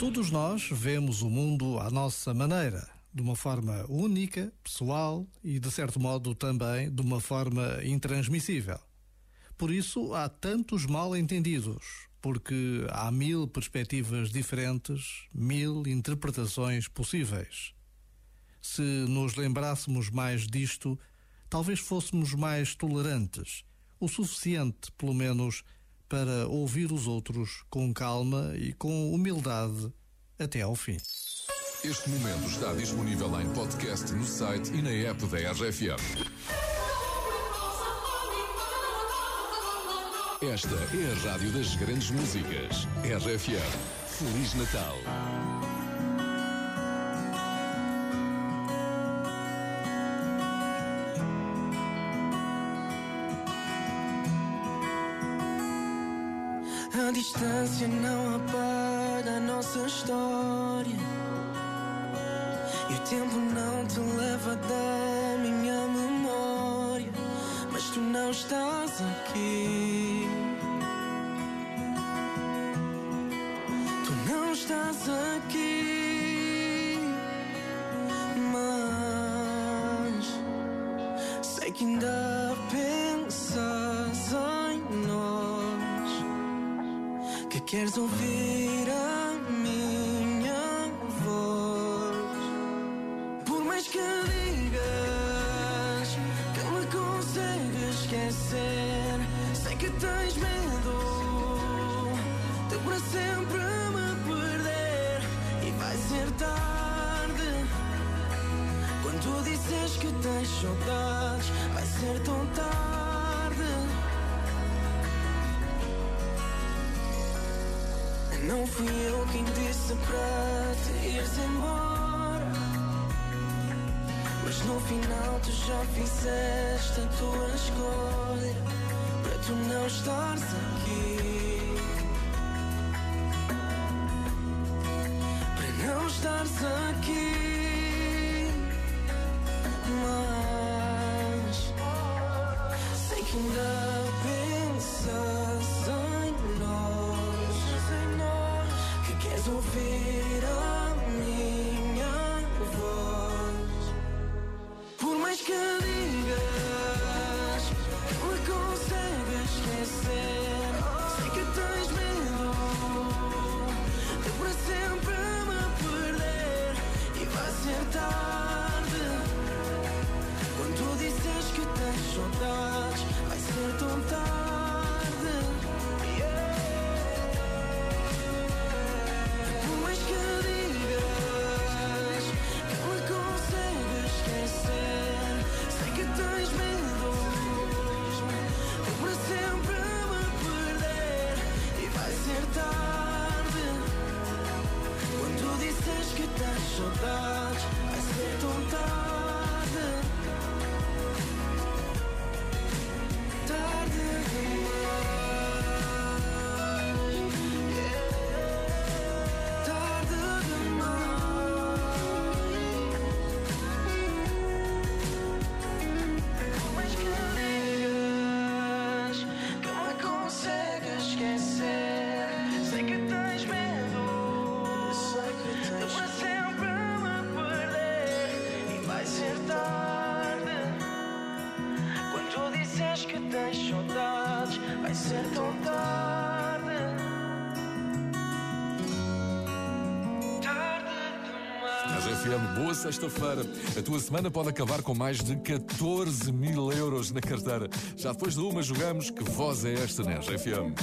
Todos nós vemos o mundo à nossa maneira, de uma forma única, pessoal e, de certo modo, também de uma forma intransmissível. Por isso há tantos mal-entendidos, porque há mil perspectivas diferentes, mil interpretações possíveis. Se nos lembrássemos mais disto, talvez fôssemos mais tolerantes, o suficiente, pelo menos, para ouvir os outros com calma e com humildade até ao fim. Este momento está disponível em podcast no site e na app da RFM. Esta é a rádio das grandes músicas. RFM. Feliz Natal. A distância não apaga a nossa história. E o tempo não te leva da minha memória. Mas tu não estás aqui. Tu não estás aqui. Mas sei que ainda pensas em nós queres ouvir a minha voz. Por mais que digas que me consegues esquecer, sei que tens medo de para sempre me perder e vai ser tarde. Quando tu disses que tens saudades, vai ser tão tarde. Não fui eu quem disse para te ires embora. Mas no final tu já fizeste a tua escolha para tu não estares aqui. Para não estares aqui. Mas sei que ainda vai ser tão disses que tens saudades, vai ser tão tarde. RFM, boa sexta-feira. A tua semana pode acabar com mais de 14 mil euros na carteira. Já depois de uma jogamos que voz é esta na RFM.